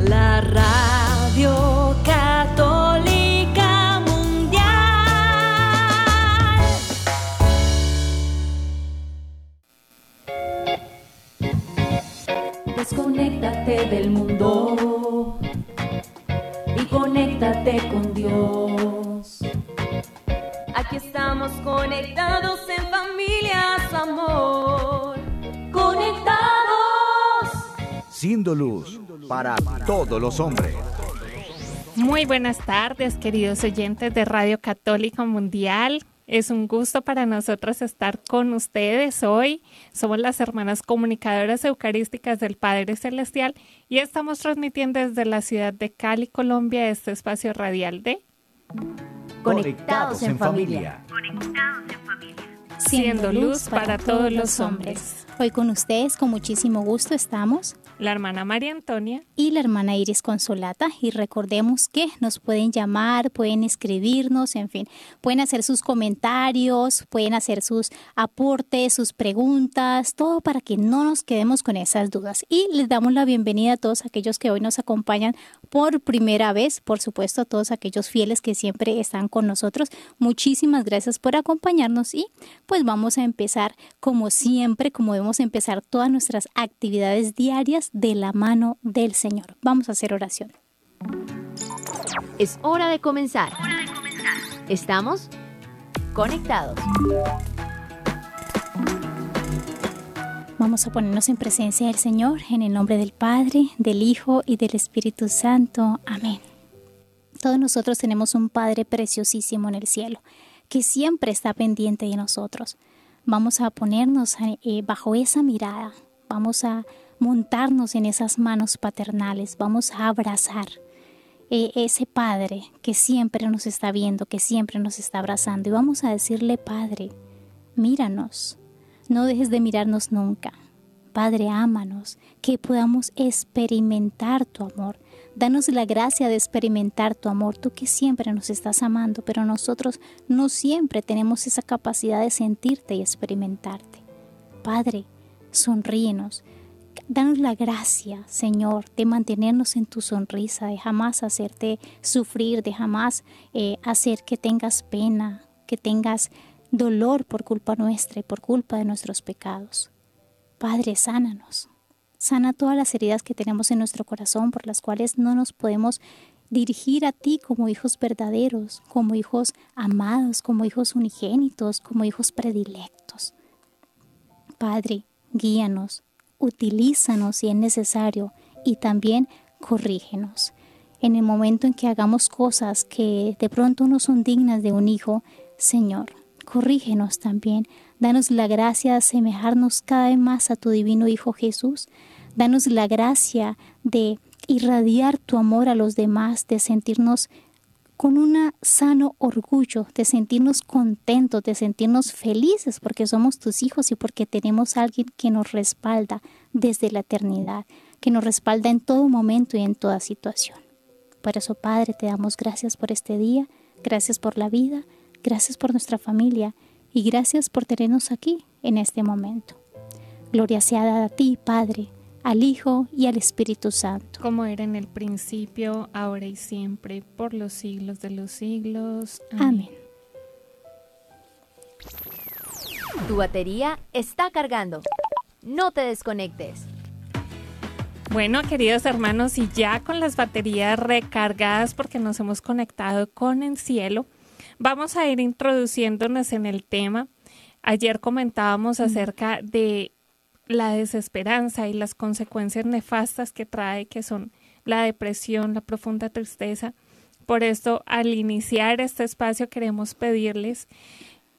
la radio católica mundial. Desconéctate del mundo y conéctate con Dios. Aquí estamos conectados en familias, amor. Siendo luz para todos los hombres. Muy buenas tardes, queridos oyentes de Radio Católica Mundial. Es un gusto para nosotros estar con ustedes hoy. Somos las hermanas comunicadoras eucarísticas del Padre Celestial y estamos transmitiendo desde la ciudad de Cali, Colombia, este espacio radial de Conectados en familia. Siendo luz para todos los hombres. Hoy con ustedes con muchísimo gusto estamos la hermana María Antonia y la hermana Iris Consolata. Y recordemos que nos pueden llamar, pueden escribirnos, en fin, pueden hacer sus comentarios, pueden hacer sus aportes, sus preguntas, todo para que no nos quedemos con esas dudas. Y les damos la bienvenida a todos aquellos que hoy nos acompañan por primera vez, por supuesto, a todos aquellos fieles que siempre están con nosotros. Muchísimas gracias por acompañarnos y pues vamos a empezar como siempre, como debemos empezar todas nuestras actividades diarias de la mano del Señor. Vamos a hacer oración. Es hora de comenzar. Estamos conectados. Vamos a ponernos en presencia del Señor en el nombre del Padre, del Hijo y del Espíritu Santo. Amén. Todos nosotros tenemos un Padre preciosísimo en el cielo, que siempre está pendiente de nosotros. Vamos a ponernos eh, bajo esa mirada, vamos a montarnos en esas manos paternales, vamos a abrazar eh, ese Padre que siempre nos está viendo, que siempre nos está abrazando y vamos a decirle, Padre, míranos, no dejes de mirarnos nunca. Padre, ámanos, que podamos experimentar tu amor. Danos la gracia de experimentar tu amor, tú que siempre nos estás amando, pero nosotros no siempre tenemos esa capacidad de sentirte y experimentarte. Padre, sonríenos, Danos la gracia, Señor, de mantenernos en tu sonrisa, de jamás hacerte sufrir, de jamás eh, hacer que tengas pena, que tengas dolor por culpa nuestra y por culpa de nuestros pecados. Padre, sánanos. Sana todas las heridas que tenemos en nuestro corazón por las cuales no nos podemos dirigir a ti como hijos verdaderos, como hijos amados, como hijos unigénitos, como hijos predilectos. Padre, guíanos, utilízanos si es necesario y también corrígenos. En el momento en que hagamos cosas que de pronto no son dignas de un hijo, Señor, corrígenos también. Danos la gracia de asemejarnos cada vez más a tu divino Hijo Jesús. Danos la gracia de irradiar tu amor a los demás, de sentirnos con un sano orgullo de sentirnos contentos, de sentirnos felices porque somos tus hijos y porque tenemos a alguien que nos respalda desde la eternidad, que nos respalda en todo momento y en toda situación. Por eso, Padre, te damos gracias por este día, gracias por la vida, gracias por nuestra familia y gracias por tenernos aquí en este momento. Gloria sea dada a ti, Padre, al Hijo y al Espíritu Santo. Como era en el principio, ahora y siempre, por los siglos de los siglos. Amén. Tu batería está cargando. No te desconectes. Bueno, queridos hermanos, y ya con las baterías recargadas porque nos hemos conectado con el cielo, vamos a ir introduciéndonos en el tema. Ayer comentábamos acerca de la desesperanza y las consecuencias nefastas que trae, que son la depresión, la profunda tristeza. Por esto, al iniciar este espacio, queremos pedirles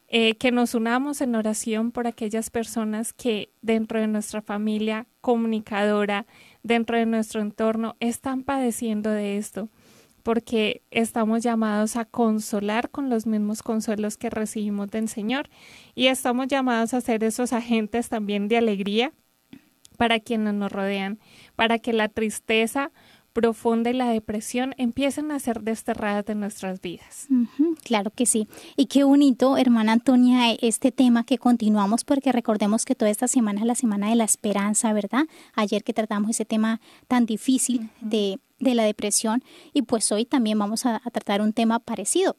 eh, que nos unamos en oración por aquellas personas que dentro de nuestra familia comunicadora, dentro de nuestro entorno, están padeciendo de esto porque estamos llamados a consolar con los mismos consuelos que recibimos del Señor y estamos llamados a ser esos agentes también de alegría para quienes nos rodean, para que la tristeza profunda y la depresión empiecen a ser desterradas de nuestras vidas. claro que sí. Y qué bonito, hermana Antonia, este tema que continuamos, porque recordemos que toda esta semana es la semana de la esperanza, ¿verdad? Ayer que tratamos ese tema tan difícil de, la depresión y pues hoy también vamos a, a tratar un tema parecido.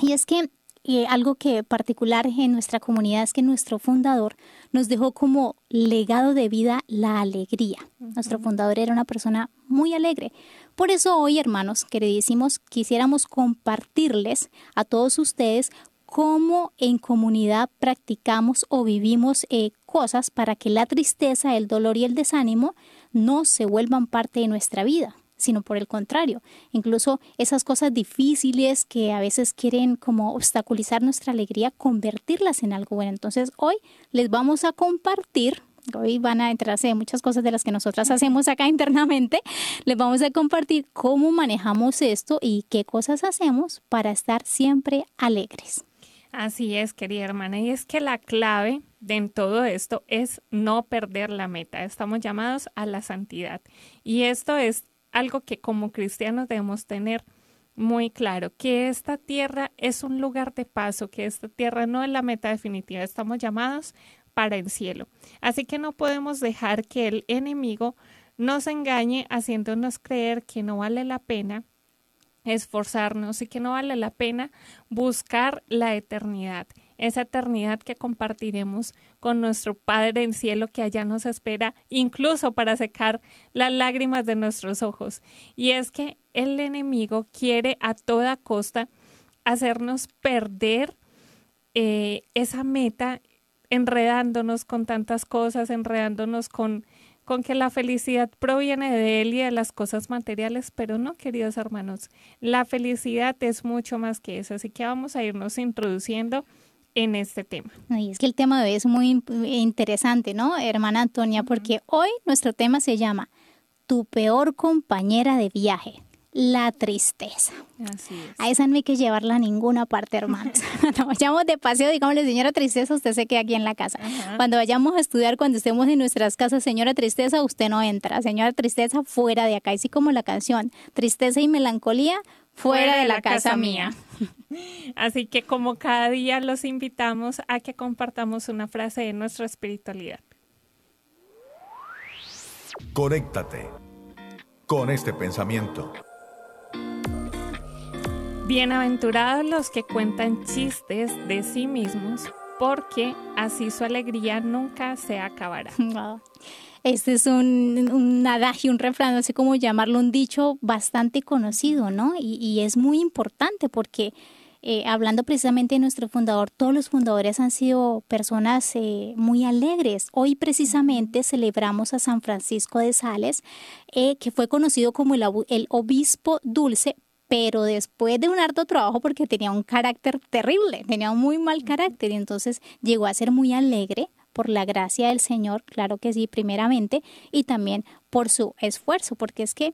Y es que y algo que particular en nuestra comunidad es que nuestro fundador nos dejó como legado de vida la alegría. Nuestro fundador era una persona muy alegre. Por eso hoy, hermanos, queridísimos, quisiéramos compartirles a todos ustedes cómo en comunidad practicamos o vivimos eh, cosas para que la tristeza, el dolor y el desánimo no se vuelvan parte de nuestra vida sino por el contrario, incluso esas cosas difíciles que a veces quieren como obstaculizar nuestra alegría, convertirlas en algo bueno. Entonces hoy les vamos a compartir Hoy van a enterarse de muchas cosas de las que nosotras hacemos acá internamente. Les vamos a compartir cómo manejamos esto y qué cosas hacemos para estar siempre alegres. Así es, querida hermana. Y es que la clave de en todo esto es no perder la meta. Estamos llamados a la santidad. Y esto es algo que como cristianos debemos tener muy claro, que esta tierra es un lugar de paso, que esta tierra no es la meta definitiva, estamos llamados para el cielo. Así que no podemos dejar que el enemigo nos engañe haciéndonos creer que no vale la pena esforzarnos y que no vale la pena buscar la eternidad esa eternidad que compartiremos con nuestro Padre en cielo que allá nos espera, incluso para secar las lágrimas de nuestros ojos. Y es que el enemigo quiere a toda costa hacernos perder eh, esa meta, enredándonos con tantas cosas, enredándonos con, con que la felicidad proviene de Él y de las cosas materiales, pero no, queridos hermanos, la felicidad es mucho más que eso, así que vamos a irnos introduciendo en este tema. Y es que el tema de hoy es muy interesante, ¿no, hermana Antonia? Porque hoy nuestro tema se llama Tu peor compañera de viaje, la tristeza. Así es. A esa no hay que llevarla a ninguna parte, hermanos. Cuando vayamos de paseo, digámosle, señora tristeza, usted se queda aquí en la casa. Cuando vayamos a estudiar, cuando estemos en nuestras casas, señora tristeza, usted no entra. Señora tristeza, fuera de acá. Así como la canción, tristeza y melancolía, fuera, de, la, casa, mía. Así que como cada día los invitamos a que compartamos una frase de nuestra espiritualidad. Conéctate con este pensamiento. Bienaventurados los que cuentan chistes de sí mismos, porque así su alegría nunca se acabará. Este es un, un, adagio, un refrán, no sé cómo llamarlo, un dicho bastante conocido, ¿no? Y, es muy importante porque eh, hablando precisamente de nuestro fundador, todos los fundadores han sido personas eh, muy alegres. Hoy precisamente celebramos a San Francisco de Sales, eh, que fue conocido como el, el obispo dulce, pero después de un harto trabajo porque tenía un carácter terrible, tenía un muy mal carácter y entonces llegó a ser muy alegre, por la gracia del Señor, claro que sí, primeramente, y también por su esfuerzo, porque es que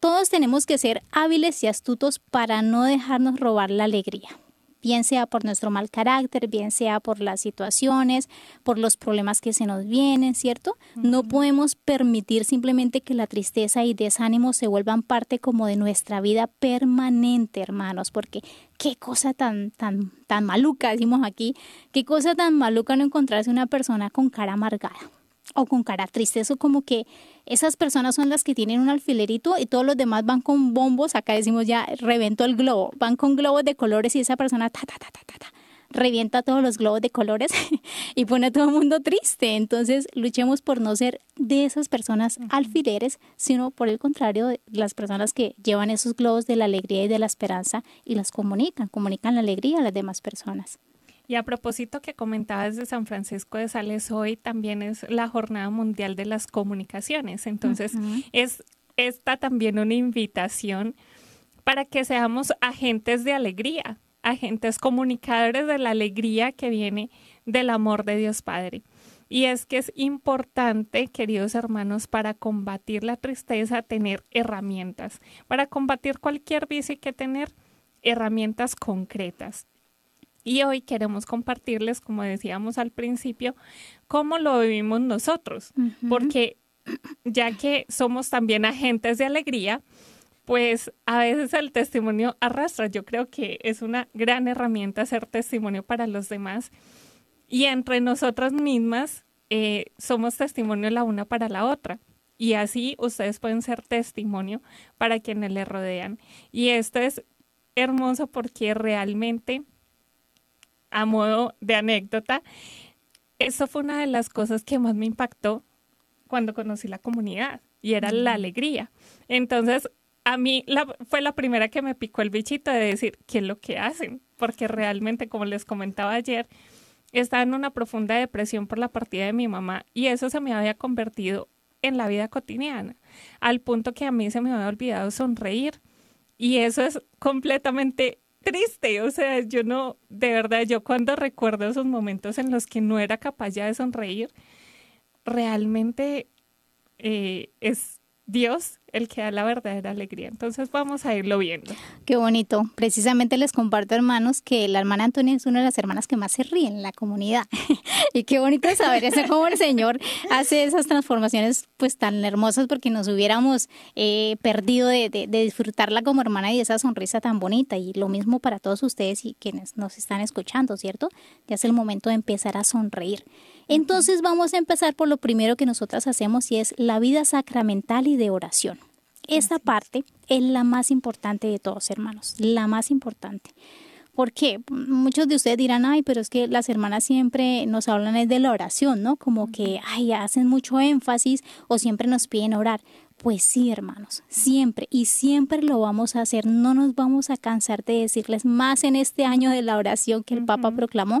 todos tenemos que ser hábiles y astutos para no dejarnos robar la alegría bien sea por nuestro mal carácter, bien sea por las situaciones, por los problemas que se nos vienen, ¿cierto? No podemos permitir simplemente que la tristeza y desánimo se vuelvan parte como de nuestra vida permanente, hermanos, porque qué cosa tan, tan, tan maluca, decimos aquí, qué cosa tan maluca no encontrarse una persona con cara amargada o con cara triste. Eso como que esas personas son las que tienen un alfilerito y todos los demás van con bombos. Acá decimos ya reventó el globo. Van con globos de colores y esa persona ta, ta, ta, ta, ta, ta revienta todos los globos de colores y pone a todo el mundo triste. Entonces, luchemos por no ser de esas personas alfileres, sino por el contrario, de las personas que llevan esos globos de la alegría y de la esperanza y las comunican, comunican la alegría a las demás personas. Y a propósito que comentabas de San Francisco de Sales, hoy también es la Jornada Mundial de las Comunicaciones. Entonces, es esta también una invitación para que seamos agentes de alegría, agentes comunicadores de la alegría que viene del amor de Dios Padre. Y es que es importante, queridos hermanos, para combatir la tristeza, tener herramientas. Para combatir cualquier vicio hay que tener herramientas concretas. Y hoy queremos compartirles, como decíamos al principio, cómo lo vivimos nosotros, porque ya que somos también agentes de alegría, pues a veces el testimonio arrastra. Yo creo que es una gran herramienta ser testimonio para los demás. Y entre nosotras mismas eh, somos testimonio la una para la otra. Y así ustedes pueden ser testimonio para quienes le rodean. Y esto es hermoso porque realmente, a modo de anécdota, eso fue una de las cosas que más me impactó cuando conocí la comunidad y era la alegría. Entonces, a mí fue la primera que me picó el bichito de decir, ¿qué es lo que hacen? Porque realmente, como les comentaba ayer, estaba en una profunda depresión por la partida de mi mamá y eso se me había convertido en la vida cotidiana, al punto que a mí se me había olvidado sonreír. Y eso es completamente triste, o sea, yo no, de verdad, yo cuando recuerdo esos momentos en los que no era capaz ya de sonreír, realmente eh, es Dios el que da la verdadera alegría. Entonces vamos a irlo viendo. Qué bonito. Precisamente les comparto, hermanos, que la hermana Antonia es una de las hermanas que más se ríe en la comunidad. y qué bonito saber eso, cómo el Señor hace esas transformaciones pues tan hermosas porque nos hubiéramos eh, perdido de, de, de, disfrutarla como hermana y esa sonrisa tan bonita. Y lo mismo para todos ustedes y quienes nos están escuchando, ¿cierto? Ya es el momento de empezar a sonreír. Entonces vamos a empezar por lo primero que nosotras hacemos y es la vida sacramental y de oración. Esta parte es la más importante de todos, hermanos, la más importante. Porque muchos de ustedes dirán, ay, pero es que las hermanas siempre nos hablan de la oración, ¿no? Como que, ay, hacen mucho énfasis o siempre nos piden orar. Pues sí, hermanos, siempre y siempre lo vamos a hacer. No nos vamos a cansar de decirles más en este año de la oración que el Papa proclamó.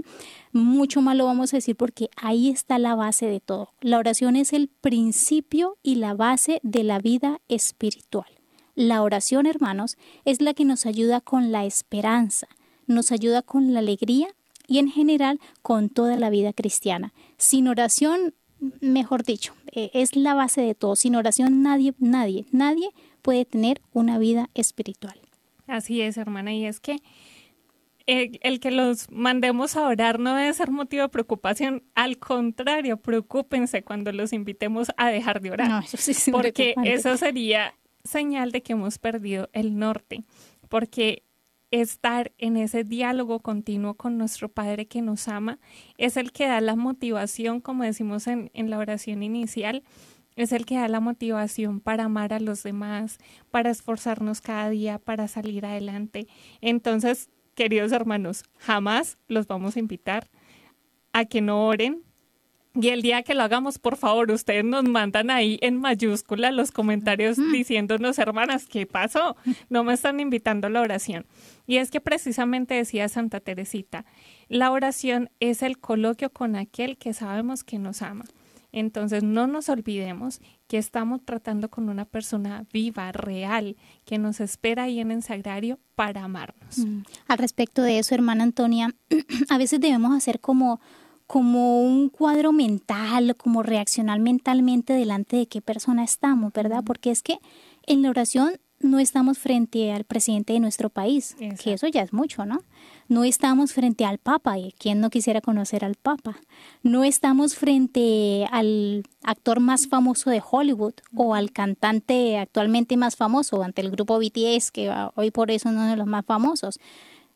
Mucho más lo vamos a decir porque ahí está la base de todo. La oración es el principio y la base de la vida espiritual. La oración, hermanos, es la que nos ayuda con la esperanza, nos ayuda con la alegría y en general con toda la vida cristiana. Sin oración mejor dicho, eh, es la base de todo. Sin oración nadie, nadie, nadie puede tener una vida espiritual. Así es, hermana, y es que el, que los mandemos a orar no debe ser motivo de preocupación. Al contrario, preocúpense cuando los invitemos a dejar de orar. porque eso sería señal de que hemos perdido el norte. Porque estar en ese diálogo continuo con nuestro Padre que nos ama, es el que da la motivación, como decimos en, en, la oración inicial, es el que da la motivación para amar a los demás, para esforzarnos cada día, para salir adelante. Entonces, queridos hermanos, jamás los vamos a invitar a que no oren, y el día que lo hagamos, por favor, ustedes nos mandan ahí en mayúscula los comentarios diciéndonos, hermanas, ¿qué pasó? No me están invitando a la oración. Y es que precisamente decía Santa Teresita, la oración es el coloquio con aquel que sabemos que nos ama. Entonces no nos olvidemos que estamos tratando con una persona viva, real, que nos espera ahí en el sagrario para amarnos. Mm. Al respecto de eso, hermana Antonia, a veces debemos hacer como como un cuadro mental, como reaccionar mentalmente delante de qué persona estamos, ¿verdad? Porque es que en la oración no estamos frente al presidente de nuestro país, que eso ya es mucho, ¿no? No estamos frente al Papa, y quién no quisiera conocer al Papa. No estamos frente al actor más famoso de Hollywood o al cantante actualmente más famoso, ante el grupo BTS, que hoy por eso es uno de los más famosos.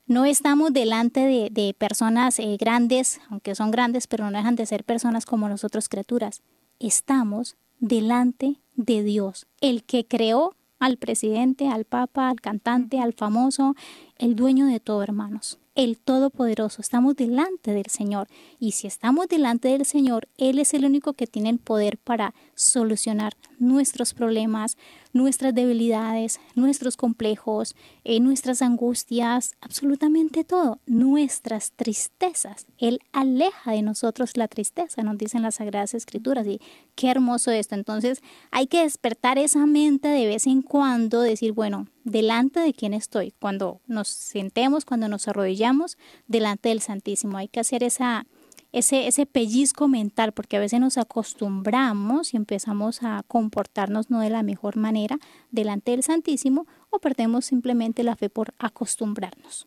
No estamos delante de, personas eh, grandes, aunque son grandes, pero no dejan de ser personas como nosotros criaturas. Estamos delante de Dios, el que creó al presidente, al papa, al cantante, al famoso, el dueño de todo, hermanos el Todopoderoso, estamos delante del Señor. Y si estamos delante del Señor, Él es el único que tiene el poder para solucionar nuestros problemas, nuestras debilidades, nuestros complejos, eh, nuestras angustias, absolutamente todo, nuestras tristezas. Él aleja de nosotros la tristeza, nos dicen las Sagradas Escrituras. Y qué hermoso esto. Entonces hay que despertar esa mente de vez en cuando, decir, bueno, delante de quién estoy, cuando nos sentemos, cuando nos arrodillamos delante del Santísimo. Hay que hacer esa, ese, ese pellizco mental, porque a veces nos acostumbramos y empezamos a comportarnos no de la mejor manera delante del Santísimo o perdemos simplemente la fe por acostumbrarnos.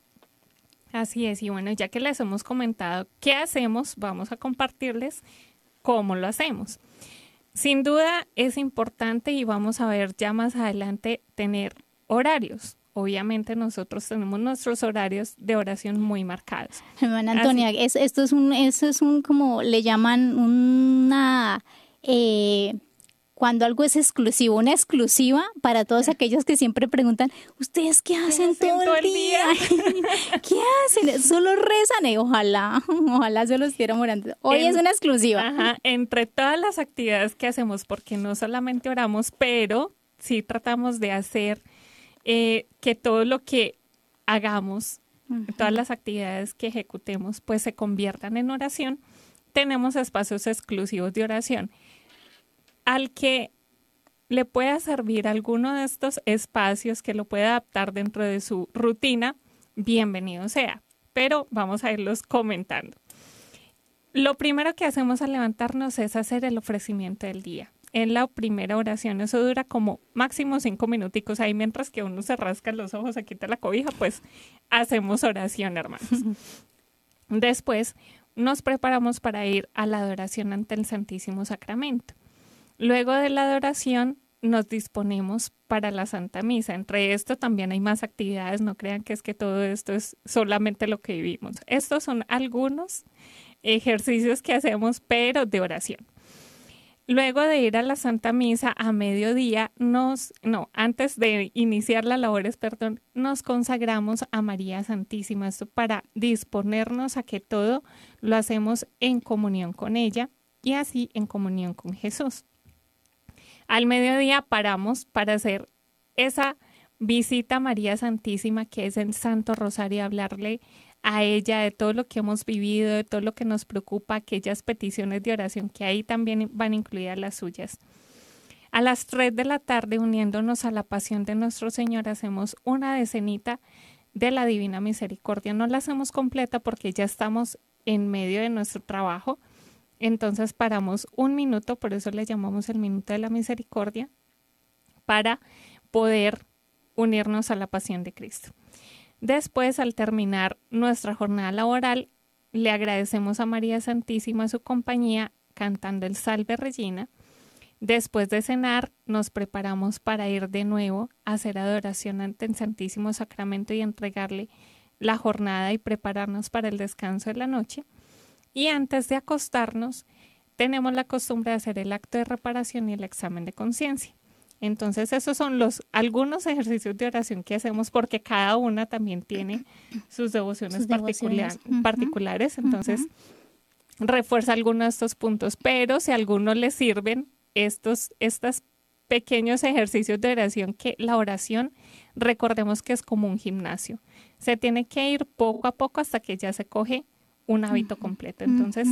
Así es, y bueno, ya que les hemos comentado qué hacemos, vamos a compartirles cómo lo hacemos. Sin duda es importante y vamos a ver ya más adelante tener horarios. Obviamente nosotros tenemos nuestros horarios de oración muy marcados. Hermana Antonia, esto es un, eso es un como le llaman una eh, cuando algo es exclusivo, una exclusiva para todos aquellos que siempre preguntan, ¿ustedes qué hacen, todo, el día? ¿Qué hacen? Solo rezan y ojalá, ojalá se los estuvieran orando. Hoy es una exclusiva. Ajá, entre todas las actividades que hacemos, porque no solamente oramos, pero sí tratamos de hacer eh, que todo lo que hagamos, todas las actividades que ejecutemos, pues se conviertan en oración. Tenemos espacios exclusivos de oración al que le pueda servir alguno de estos espacios que lo pueda adaptar dentro de su rutina, bienvenido sea. Pero vamos a irlos comentando. Lo primero que hacemos al levantarnos es hacer el ofrecimiento del día. En la primera oración, eso dura como máximo cinco minuticos ahí mientras que uno se rasca los ojos, se quita la cobija, pues hacemos oración, hermanos. Después nos preparamos para ir a la adoración ante el Santísimo Sacramento. Luego de la adoración nos disponemos para la Santa Misa. Entre esto también hay más actividades, no crean que es que todo esto es solamente lo que vivimos. Estos son algunos ejercicios que hacemos, pero de oración. Luego de ir a la Santa Misa a mediodía, nos, no, antes de iniciar las labores, perdón, nos consagramos a María Santísima, esto para disponernos a que todo lo hacemos en comunión con ella y así en comunión con Jesús. Al mediodía paramos para hacer esa visita a María Santísima, que es el Santo Rosario, hablarle a ella de todo lo que hemos vivido, de todo lo que nos preocupa, aquellas peticiones de oración que ahí también van incluidas las suyas. A las 3 de la tarde, uniéndonos a la pasión de nuestro Señor, hacemos una decenita de la Divina Misericordia. No la hacemos completa porque ya estamos en medio de nuestro trabajo, entonces paramos un minuto, por eso le llamamos el minuto de la misericordia, para poder unirnos a la pasión de Cristo. Después, al terminar nuestra jornada laboral, le agradecemos a María Santísima su compañía cantando el Salve Regina. Después de cenar, nos preparamos para ir de nuevo a hacer adoración ante el Santísimo Sacramento y entregarle la jornada y prepararnos para el descanso de la noche. Y antes de acostarnos, tenemos la costumbre de hacer el acto de reparación y el examen de conciencia. Entonces, esos son los algunos ejercicios de oración que hacemos porque cada una también tiene sus devociones, particulares. Entonces, refuerza algunos de estos puntos, pero si a alguno le sirven estos, estos pequeños ejercicios de oración, que la oración, recordemos que es como un gimnasio. Se tiene que ir poco a poco hasta que ya se coge un hábito completo. Entonces,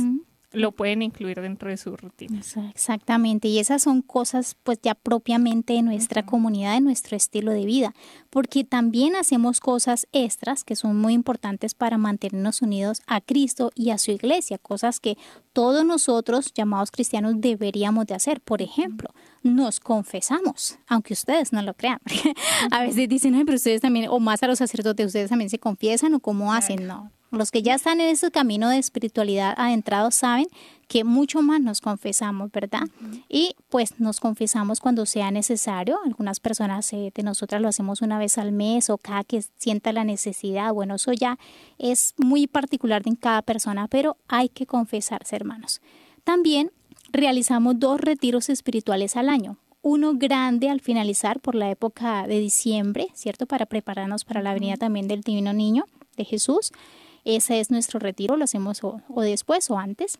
lo pueden incluir dentro de su rutina. Exactamente, y esas son cosas pues ya propiamente de nuestra comunidad, de nuestro estilo de vida, porque también hacemos cosas extras que son muy importantes para mantenernos unidos a Cristo y a su iglesia, cosas que todos nosotros llamados cristianos deberíamos de hacer. Por ejemplo, nos confesamos, aunque ustedes no lo crean. a veces dicen, pero ustedes también, o más a los sacerdotes, ustedes también se confiesan o cómo hacen, no los que ya están en ese camino de espiritualidad adentrados saben que mucho más nos confesamos, ¿verdad? Y pues nos confesamos cuando sea necesario. Algunas personas eh, de nosotras lo hacemos una vez al mes o cada que sienta la necesidad. Bueno, eso ya es muy particular en cada persona, pero hay que confesarse, hermanos. También realizamos dos retiros espirituales al año. Uno grande al finalizar por la época de diciembre, ¿cierto? Para prepararnos para la venida también del Divino Niño de Jesús. Ese es nuestro retiro, lo hacemos o, después o antes.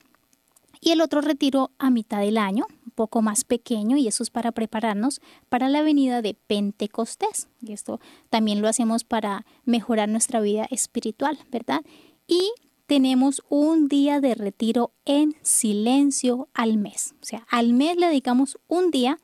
Y el otro retiro a mitad del año, un poco más pequeño, y eso es para prepararnos para la venida de Pentecostés. Y esto también lo hacemos para mejorar nuestra vida espiritual, ¿verdad? Y tenemos un día de retiro en silencio al mes. O sea, al mes le dedicamos un día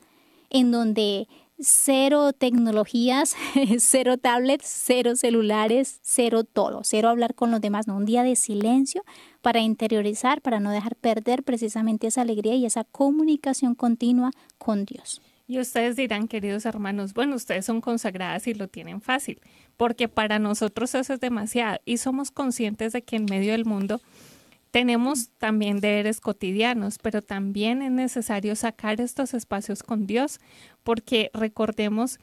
en donde cero tecnologías, cero tablets, cero celulares, cero todo, cero hablar con los demás, no, un día de silencio para interiorizar, para no dejar perder precisamente esa alegría y esa comunicación continua con Dios. Y ustedes dirán, queridos hermanos, bueno, ustedes son consagradas y lo tienen fácil, porque para nosotros eso es demasiado y somos conscientes de que en medio del mundo Tenemos también deberes cotidianos, pero también es necesario sacar estos espacios con Dios, porque recordemos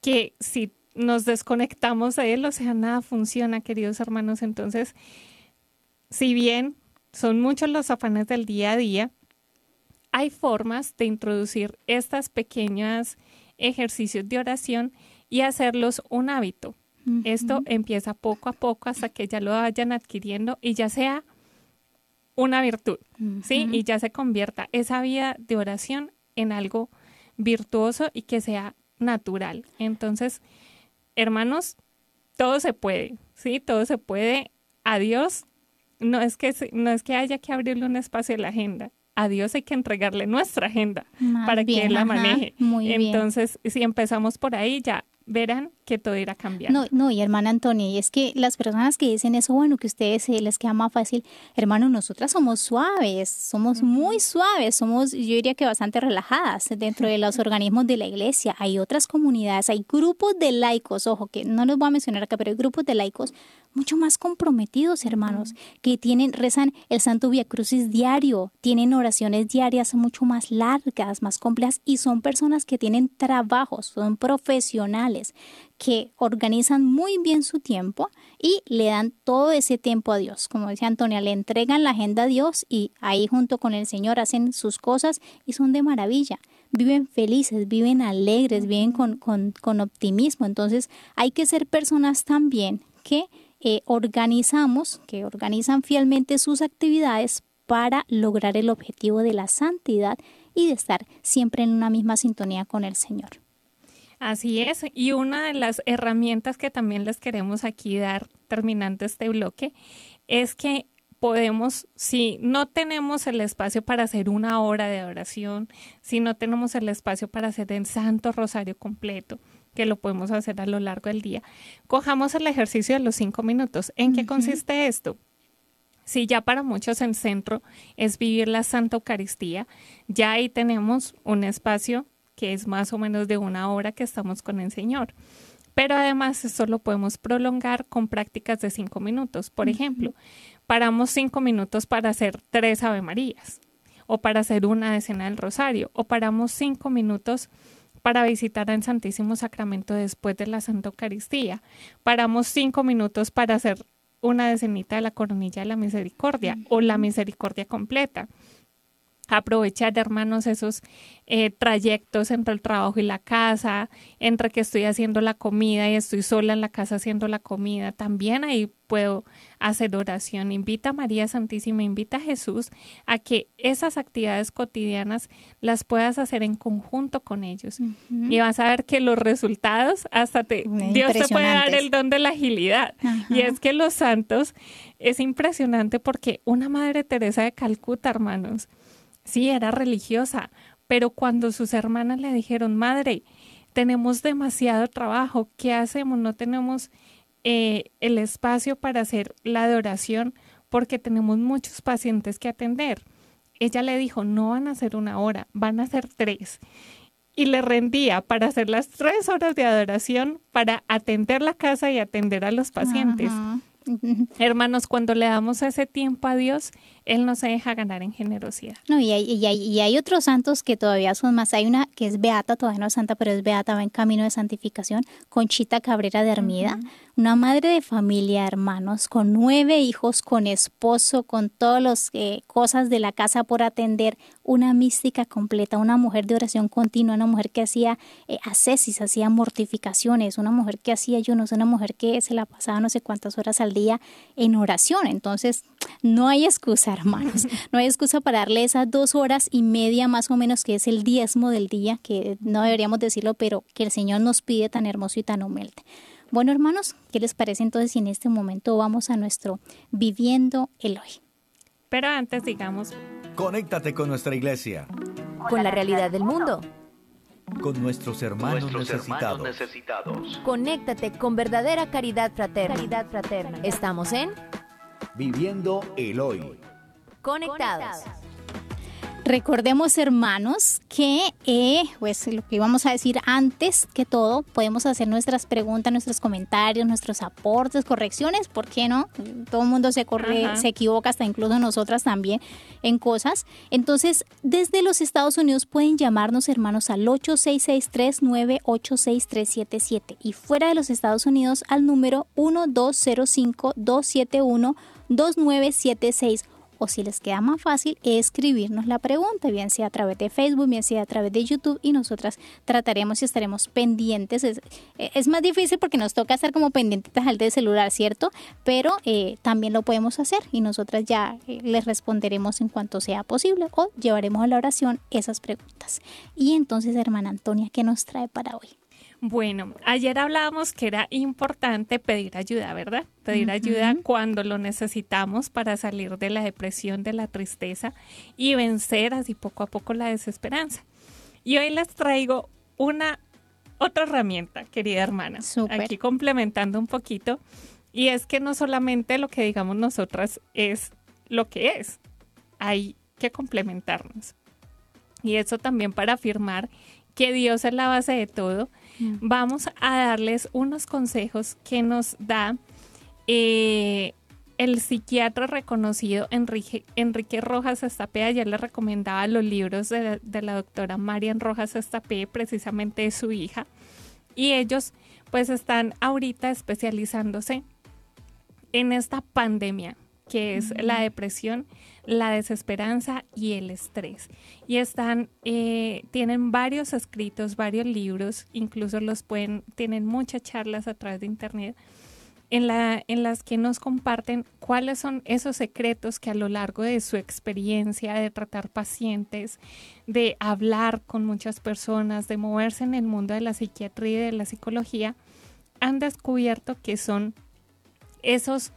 que si nos desconectamos de Él, o sea, nada funciona, queridos hermanos. Entonces, si bien son muchos los afanes del día a día, hay formas de introducir estas pequeñas ejercicios de oración y hacerlos un hábito. Esto empieza poco a poco hasta que ya lo vayan adquiriendo y ya sea una virtud, ¿sí? Y ya se convierta esa vida de oración en algo virtuoso y que sea natural. Entonces, hermanos, todo se puede, ¿sí? Todo se puede. A Dios no es que, no es que haya que abrirle un espacio en la agenda. A Dios hay que entregarle nuestra agenda para que Él la maneje. Entonces, si empezamos por ahí, ya verán que todo irá cambiando. No, no, y hermana Antonia, y es que las personas que dicen eso, bueno, que ustedes les queda más fácil, hermano, nosotras somos suaves, somos muy suaves, somos, yo diría que bastante relajadas dentro de los organismos de la iglesia. Hay otras comunidades, hay grupos de laicos, ojo, que no los voy a mencionar acá, pero hay grupos de laicos mucho más comprometidos, hermanos, que tienen, rezan el Santo Via Crucis diario, tienen oraciones diarias mucho más largas, más complejas, y son personas que tienen trabajos, son profesionales que organizan muy bien su tiempo y le dan todo ese tiempo a Dios. Como decía Antonia, le entregan la agenda a Dios y ahí junto con el Señor hacen sus cosas y son de maravilla. Viven felices, viven alegres, viven con, con, optimismo. Entonces hay que ser personas también que organizamos, que organizan fielmente sus actividades para lograr el objetivo de la santidad y de estar siempre en una misma sintonía con el Señor. Así es, y una de las herramientas que también les queremos aquí dar terminando este bloque es que podemos, si no tenemos el espacio para hacer una hora de oración, si no tenemos el espacio para hacer el Santo Rosario completo, que lo podemos hacer a lo largo del día, cojamos el ejercicio de los cinco minutos. ¿En qué consiste esto? Si ya para muchos el centro es vivir la Santa Eucaristía, ya ahí tenemos un espacio que es más o menos de una hora que estamos con el Señor. Pero además eso lo podemos prolongar con prácticas de cinco minutos. Por ejemplo, paramos cinco minutos para hacer tres Ave Marías o para hacer una decena del Rosario o paramos cinco minutos para visitar al Santísimo Sacramento después de la Santa Eucaristía. Paramos cinco minutos para hacer una decenita de la coronilla de la misericordia o la misericordia completa aprovechar, hermanos, esos eh, trayectos entre el trabajo y la casa, entre que estoy haciendo la comida y estoy sola en la casa haciendo la comida. También ahí puedo hacer oración. Invita a María Santísima, invita a Jesús a que esas actividades cotidianas las puedas hacer en conjunto con ellos. Y vas a ver que los resultados, hasta te, Dios te puede dar el don de la agilidad. Y es que los santos es impresionante porque una Madre Teresa de Calcuta, hermanos, Sí, era religiosa, pero cuando sus hermanas le dijeron, madre, tenemos demasiado trabajo, ¿qué hacemos? No tenemos eh, el espacio para hacer la adoración porque tenemos muchos pacientes que atender. Ella le dijo, no van a hacer una hora, van a hacer tres. Y le rendía para hacer las tres horas de adoración para atender la casa y atender a los pacientes. Hermanos, cuando le damos ese tiempo a Dios, Él nos deja ganar en generosidad. No, y hay, y hay, y hay otros santos que todavía son más. Hay una que es Beata, todavía no es santa, pero es Beata, va en camino de santificación, Conchita Cabrera de Hermida una madre de familia, hermanos, con nueve hijos, con esposo, con todas las eh, cosas de la casa por atender, una mística completa, una mujer de oración continua, una mujer que hacía eh, ascesis, hacía mortificaciones, una mujer que hacía ayunos, una mujer que se la pasaba no sé cuántas horas al día en oración. Entonces, no hay excusa, hermanos, no hay excusa para darle esas dos horas y media más o menos, que es el diezmo del día, que no deberíamos decirlo, pero que el Señor nos pide tan hermoso y tan humilde. Bueno, hermanos, ¿qué les parece entonces si en este momento vamos a nuestro Viviendo el Hoy? Pero antes digamos... Conéctate con nuestra iglesia. Con la realidad del mundo. Con nuestros hermanos, necesitados. Conéctate con verdadera caridad fraterna. Caridad fraterna. Estamos en Viviendo el Hoy. Conectados. Recordemos, hermanos, que eh, pues lo que íbamos a decir antes que todo, podemos hacer nuestras preguntas, nuestros comentarios, nuestros aportes, correcciones, ¿por qué no? Todo el mundo se corre, se equivoca, hasta incluso nosotras también en cosas. Entonces, desde los Estados Unidos pueden llamarnos, hermanos, al 8663986377 y fuera de los Estados Unidos al número 1205 271 2976 o si les queda más fácil, escribirnos la pregunta, bien sea a través de Facebook, bien sea a través de YouTube y nosotras trataremos y estaremos pendientes. Es, más difícil porque nos toca estar como pendientes al de celular, ¿cierto? Pero eh, también lo podemos hacer y nosotras ya eh, les responderemos en cuanto sea posible o llevaremos a la oración esas preguntas. Y entonces, hermana Antonia, ¿qué nos trae para hoy? Bueno, ayer hablábamos que era importante pedir ayuda, ¿verdad? Pedir ayuda cuando lo necesitamos para salir de la depresión, de la tristeza y vencer así poco a poco la desesperanza. Y hoy les traigo una otra herramienta, querida hermana, aquí complementando un poquito, y es que no solamente lo que digamos nosotras es lo que es, hay que complementarnos. Y eso también para afirmar que Dios es la base de todo. Vamos a darles unos consejos que nos da eh, el psiquiatra reconocido Enrique, Enrique Rojas Estapé. Ya le recomendaba los libros de, la doctora Marian Rojas Estapé, precisamente de su hija. Y ellos pues están ahorita especializándose en esta pandemia que es la depresión, la desesperanza y el estrés. Y están, eh, tienen varios escritos, varios libros, incluso los pueden, tienen muchas charlas a través de internet en, la, en las que nos comparten cuáles son esos secretos que a lo largo de su experiencia de tratar pacientes, de hablar con muchas personas, de moverse en el mundo de la psiquiatría y de la psicología, han descubierto que son esos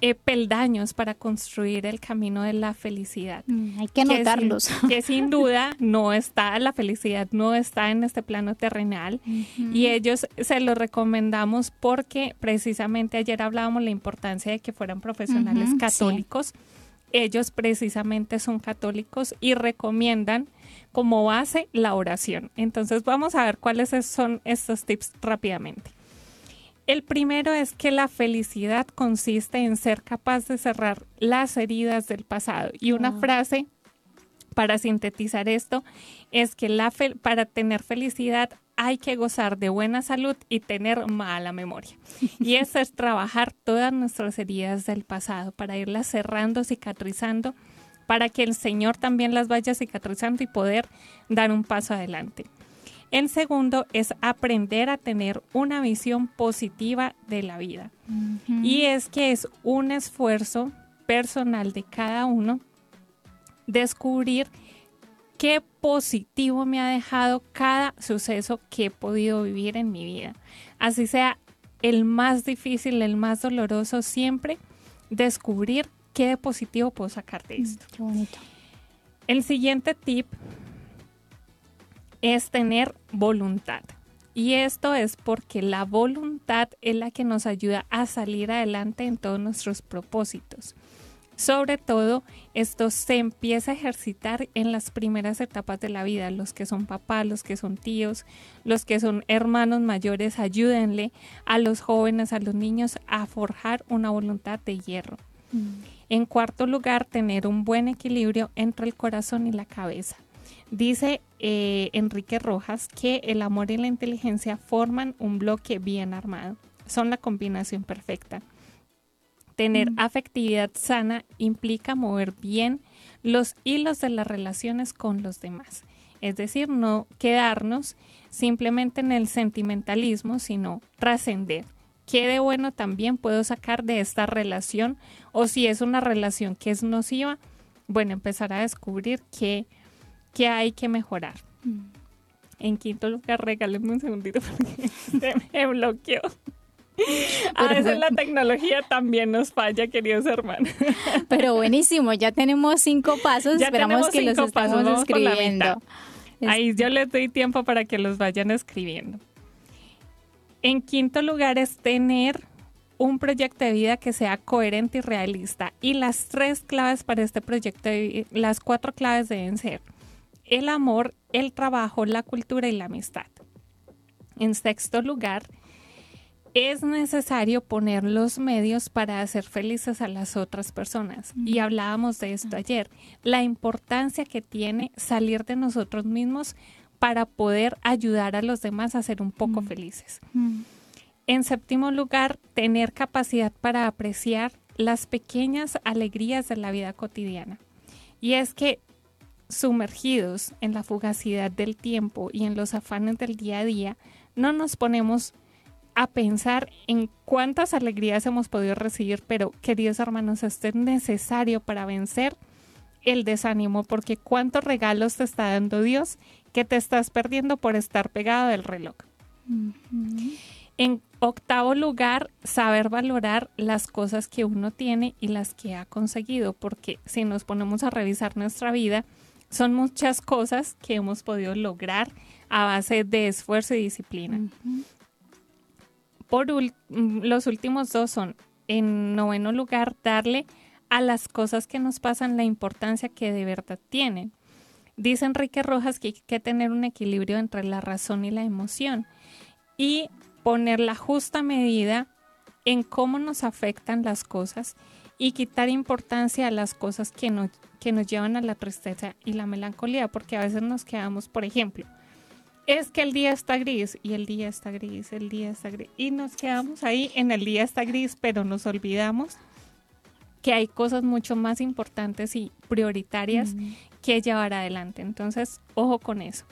eh, peldaños para construir el camino de la felicidad. Mm, hay que anotarlos. Que sin, duda no está, la felicidad no está en este plano terrenal y ellos se lo recomendamos porque precisamente ayer hablábamos la importancia de que fueran profesionales católicos. Ellos precisamente son católicos y recomiendan como base la oración. Entonces vamos a ver cuáles son estos tips rápidamente. El primero es que la felicidad consiste en ser capaz de cerrar las heridas del pasado. Y una ah. frase para sintetizar esto es que la para tener felicidad hay que gozar de buena salud y tener mala memoria. Y eso es trabajar todas nuestras heridas del pasado para irlas cerrando, cicatrizando, para que el Señor también las vaya cicatrizando y poder dar un paso adelante. El segundo es aprender a tener una visión positiva de la vida. Y es que es un esfuerzo personal de cada uno descubrir qué positivo me ha dejado cada suceso que he podido vivir en mi vida. Así sea el más difícil, el más doloroso, siempre descubrir qué positivo puedo sacar de mm, esto. qué bonito. El siguiente tip es tener voluntad. Y esto es porque la voluntad es la que nos ayuda a salir adelante en todos nuestros propósitos. Sobre todo, esto se empieza a ejercitar en las primeras etapas de la vida. Los que son papás, los que son tíos, los que son hermanos mayores, ayúdenle a los jóvenes, a los niños a forjar una voluntad de hierro. Mm. En cuarto lugar, tener un buen equilibrio entre el corazón y la cabeza. Dice eh, Enrique Rojas que el amor y la inteligencia forman un bloque bien armado. Son la combinación perfecta. Tener mm. afectividad sana implica mover bien los hilos de las relaciones con los demás. Es decir, no quedarnos simplemente en el sentimentalismo, sino trascender. ¿Qué de bueno también puedo sacar de esta relación? O si es una relación que es nociva, bueno, empezar a descubrir que que hay que mejorar. Mm. En quinto lugar, regálenme un segundito porque se me bloqueó. A veces la tecnología también nos falla, queridos hermanos. Pero buenísimo, ya tenemos cinco pasos, esperamos que los estemos escribiendo. Ahí yo les doy tiempo para que los vayan escribiendo. En quinto lugar es tener un proyecto de vida que sea coherente y realista. Y las tres claves para este proyecto, de, las cuatro claves deben ser el amor, el trabajo, la cultura y la amistad. En sexto lugar, es necesario poner los medios para hacer felices a las otras personas. Y hablábamos de esto ayer, la importancia que tiene salir de nosotros mismos para poder ayudar a los demás a ser un poco felices. En séptimo lugar, tener capacidad para apreciar las pequeñas alegrías de la vida cotidiana. Y es que sumergidos en la fugacidad del tiempo y en los afanes del día a día, no nos ponemos a pensar en cuántas alegrías hemos podido recibir, pero queridos hermanos, esto es necesario para vencer el desánimo, porque cuántos regalos te está dando Dios que te estás perdiendo por estar pegado del reloj. En octavo lugar, saber valorar las cosas que uno tiene y las que ha conseguido, porque si nos ponemos a revisar nuestra vida, son muchas cosas que hemos podido lograr a base de esfuerzo y disciplina. Por mm, los últimos dos son, en noveno lugar, darle a las cosas que nos pasan la importancia que de verdad tienen. Dice Enrique Rojas que hay que tener un equilibrio entre la razón y la emoción y poner la justa medida en cómo nos afectan las cosas y quitar importancia a las cosas que nos, que nos llevan a la tristeza y la melancolía, porque a veces nos quedamos, por ejemplo, es que el día está gris y el día está gris, el día está gris. Y nos quedamos ahí en el día está gris, pero nos olvidamos que hay cosas mucho más importantes y prioritarias que llevar adelante. Entonces, ojo con eso.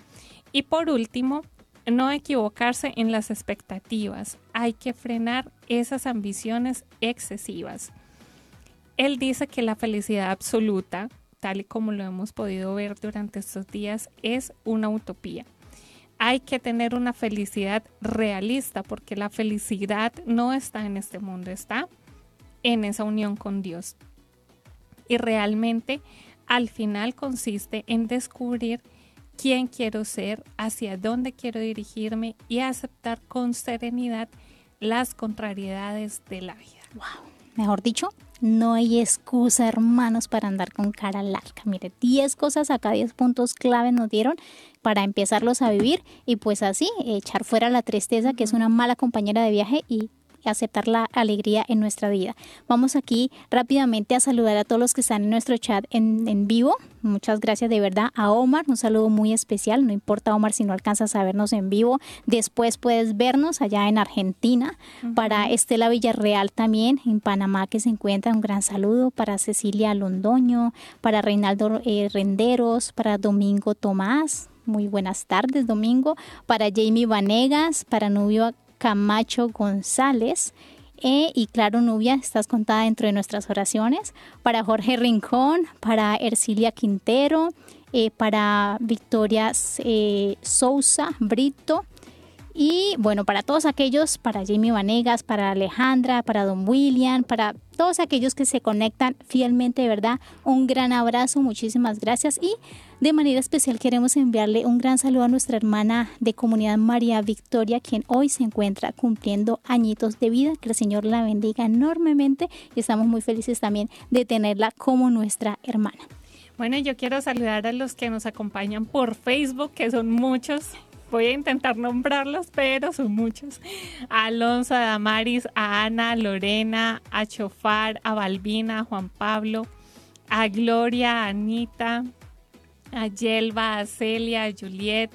Y por último, no equivocarse en las expectativas. Hay que frenar esas ambiciones excesivas. Él dice que la felicidad absoluta, tal y como lo hemos podido ver durante estos días, es una utopía hay que tener una felicidad realista porque la felicidad no está en este mundo, está en esa unión con Dios. Y realmente al final consiste en descubrir quién quiero ser, hacia dónde quiero dirigirme y aceptar con serenidad las contrariedades de la vida. Wow. Mejor dicho, no hay excusa, hermanos, para andar con cara larga. Mire, 10 cosas acá, 10 puntos clave nos dieron para empezarlos a vivir y pues así echar fuera la tristeza, que es una mala compañera de viaje y aceptar la alegría en nuestra vida. Vamos aquí rápidamente a saludar a todos los que están en nuestro chat en, vivo. Muchas gracias de verdad a Omar, un saludo muy especial. No importa Omar si no alcanzas a vernos en vivo. Después puedes vernos allá en Argentina. Para Estela Villarreal también, en Panamá que se encuentra, un gran saludo. Para Cecilia Londoño, para Reinaldo eh, Renderos, para Domingo Tomás, muy buenas tardes, Domingo. Para Jamie Vanegas, para Nubio Camacho González. E, y claro, Nubia, estás contada dentro de nuestras oraciones. Para Jorge Rincón, para Ercilia Quintero, eh, para Victoria eh, Sousa Brito. Y bueno, para todos aquellos, para Jamie Vanegas, para Alejandra, para Don William, para todos aquellos que se conectan fielmente, de verdad, un gran abrazo, muchísimas gracias. Y de manera especial queremos enviarle un gran saludo a nuestra hermana de comunidad María Victoria, quien hoy se encuentra cumpliendo añitos de vida. Que el Señor la bendiga enormemente y estamos muy felices también de tenerla como nuestra hermana. Bueno, yo quiero saludar a los que nos acompañan por Facebook, que son muchos. Voy a intentar nombrarlos, pero son muchos. A Alonso, a Damaris, a Ana, a Lorena, a Chofar, a Balbina, a Juan Pablo, a Gloria, a Anita, a Yelva, a Celia, a Juliet,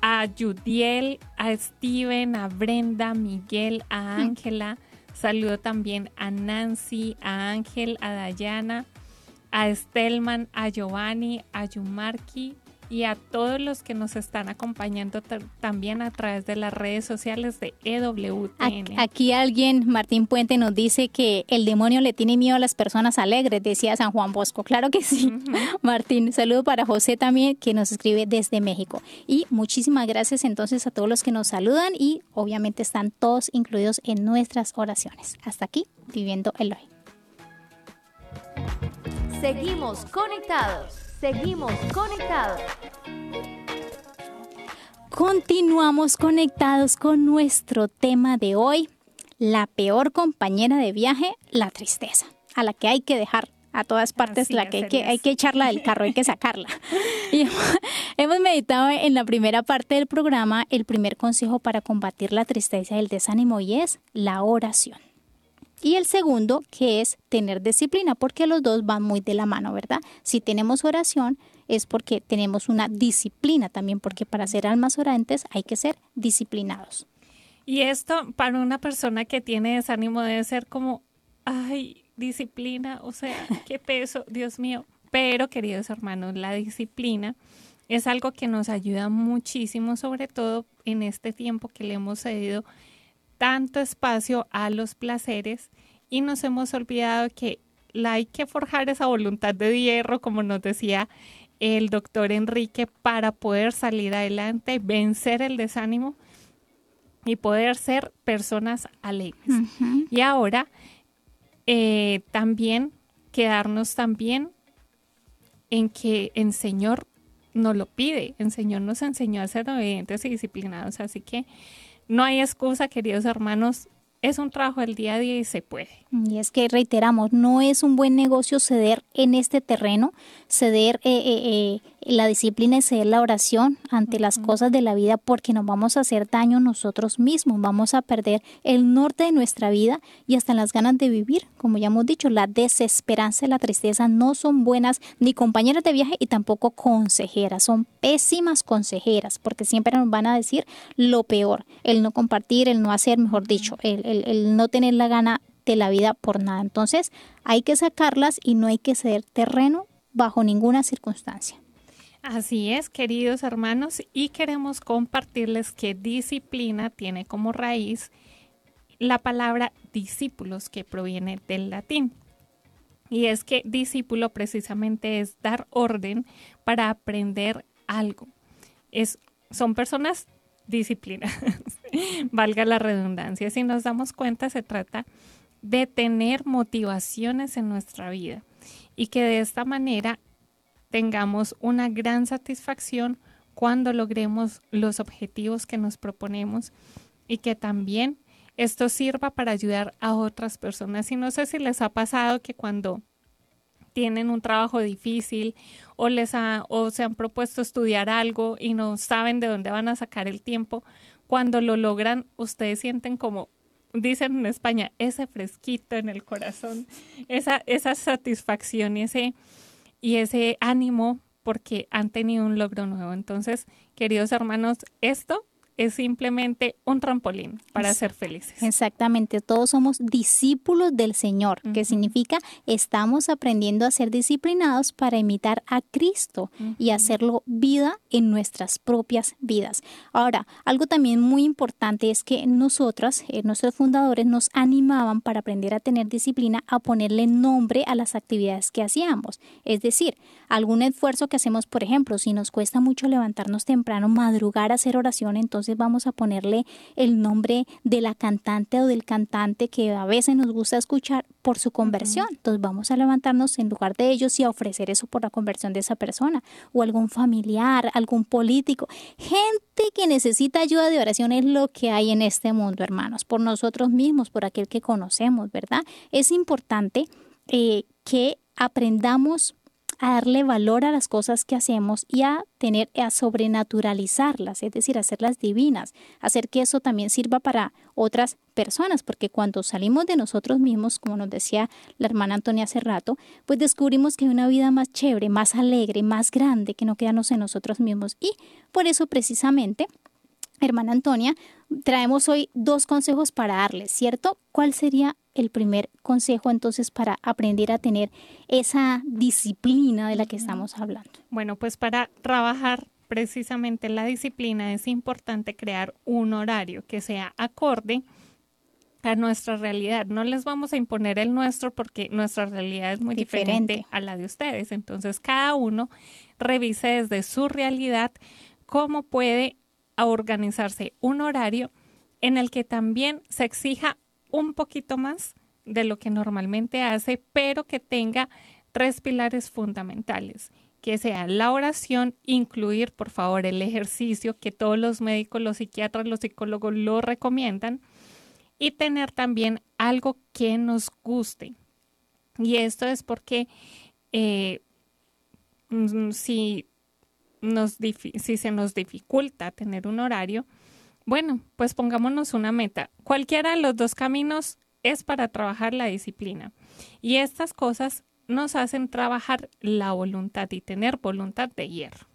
a Judiel, a Steven, a Brenda, a Miguel, a. Ángela. Saludo también a Nancy, a Ángel, a Dayana, a Estelman, a Giovanni, a Yumarki, y a todos los que nos están acompañando también a través de las redes sociales de EWTN. Aquí alguien, Martín Puente, nos dice que el demonio le tiene miedo a las personas alegres, decía San Juan Bosco. Claro que sí, Martín. Saludo para José también, que nos escribe desde México. Y muchísimas gracias entonces a todos los que nos saludan y obviamente están todos incluidos en nuestras oraciones. Hasta aquí, viviendo el hoy. Seguimos conectados. Seguimos conectados. Continuamos conectados con nuestro tema de hoy, la peor compañera de viaje, la tristeza, a la que hay que dejar a todas partes, la que hay, que hay que echarla del carro, hay que sacarla. y hemos meditado en la primera parte del programa el primer consejo para combatir la tristeza y el desánimo y es la oración. Y el segundo, que es tener disciplina, porque los dos van muy de la mano, ¿verdad? Si tenemos oración, es porque tenemos una disciplina también, porque para ser almas orantes hay que ser disciplinados. Y esto para una persona que tiene desánimo debe ser como, ay, disciplina, o sea, qué peso, Dios mío. Pero, queridos hermanos, la disciplina es algo que nos ayuda muchísimo, sobre todo en este tiempo que le hemos cedido tanto espacio a los placeres y nos hemos olvidado que la hay que forjar esa voluntad de hierro, como nos decía el doctor Enrique, para poder salir adelante, vencer el desánimo y poder ser personas alegres. Y ahora eh, también quedarnos también en que el Señor nos lo pide, el Señor nos enseñó a ser obedientes y disciplinados, así que no hay excusa, queridos hermanos, es un trabajo del día a día y se puede. Y es que reiteramos, no es un buen negocio ceder en este terreno, ceder eh, eh, eh la disciplina ceder la oración ante las cosas de la vida porque nos vamos a hacer daño nosotros mismos, vamos a perder el norte de nuestra vida y hasta las ganas de vivir. Como ya hemos dicho, la desesperanza y la tristeza no son buenas ni compañeras de viaje y tampoco consejeras, son pésimas consejeras porque siempre nos van a decir lo peor, el no compartir, el no hacer, mejor dicho, el, el no tener la gana de la vida por nada. Entonces hay que sacarlas y no hay que ceder terreno bajo ninguna circunstancia. Así es, queridos hermanos, y queremos compartirles que disciplina tiene como raíz la palabra discípulos que proviene del latín. Y es que discípulo precisamente es dar orden para aprender algo. Es, son personas disciplinadas, valga la redundancia. Si nos damos cuenta, se trata de tener motivaciones en nuestra vida y que de esta manera tengamos una gran satisfacción cuando logremos los objetivos que nos proponemos y que también esto sirva para ayudar a otras personas. Y no sé si les ha pasado que cuando tienen un trabajo difícil o les o se han propuesto estudiar algo y no saben de dónde van a sacar el tiempo, cuando lo logran, ustedes sienten como dicen en España, ese fresquito en el corazón, esa, esa satisfacción y ese y ese ánimo porque han tenido un logro nuevo. Entonces, queridos hermanos, esto es simplemente un trampolín para ser felices. Exactamente, todos somos discípulos del Señor, que significa estamos aprendiendo a ser disciplinados para imitar a Cristo y hacerlo vida en nuestras propias vidas. Ahora, algo también muy importante es que nosotras, eh, nuestros fundadores, nos animaban para aprender a tener disciplina a ponerle nombre a las actividades que hacíamos. Es decir, algún esfuerzo que hacemos, por ejemplo, si nos cuesta mucho levantarnos temprano, madrugar a hacer oración, entonces vamos a ponerle el nombre de la cantante o del cantante que a veces nos gusta escuchar por su conversión. Entonces vamos a levantarnos en lugar de ellos y a ofrecer eso por la conversión de esa persona o algún familiar, algún político. Gente que necesita ayuda de oración es lo que hay en este mundo, hermanos, por nosotros mismos, por aquel que conocemos, ¿verdad? Es importante eh, que aprendamos a darle valor a las cosas que hacemos y a tener, a sobrenaturalizarlas, es decir, hacerlas divinas, hacer que eso también sirva para otras personas, porque cuando salimos de nosotros mismos, como nos decía la hermana Antonia hace rato, pues descubrimos que hay una vida más chévere, más alegre, más grande, que no quedarnos en nosotros mismos. Y por eso precisamente hermana Antonia, traemos hoy dos consejos para darles, ¿cierto? ¿Cuál sería el primer consejo entonces para aprender a tener esa disciplina de la que estamos hablando? Bueno, pues para trabajar precisamente la disciplina es importante crear un horario que sea acorde a nuestra realidad. No les vamos a imponer el nuestro porque nuestra realidad es muy diferente, diferente a la de ustedes. Entonces, cada uno revise desde su realidad cómo puede organizarse un horario en el que también se exija un poquito más de lo que normalmente hace, pero que tenga tres pilares fundamentales, que sea la oración, incluir por favor el ejercicio que todos los médicos, los psiquiatras, los psicólogos lo recomiendan, y tener también algo que nos guste. Y esto es porque eh, mm, si, nos, si se nos dificulta tener un horario, bueno, pues pongámonos una meta. Cualquiera de los dos caminos es para trabajar la disciplina. Y estas cosas nos hacen trabajar la voluntad y tener voluntad de hierro.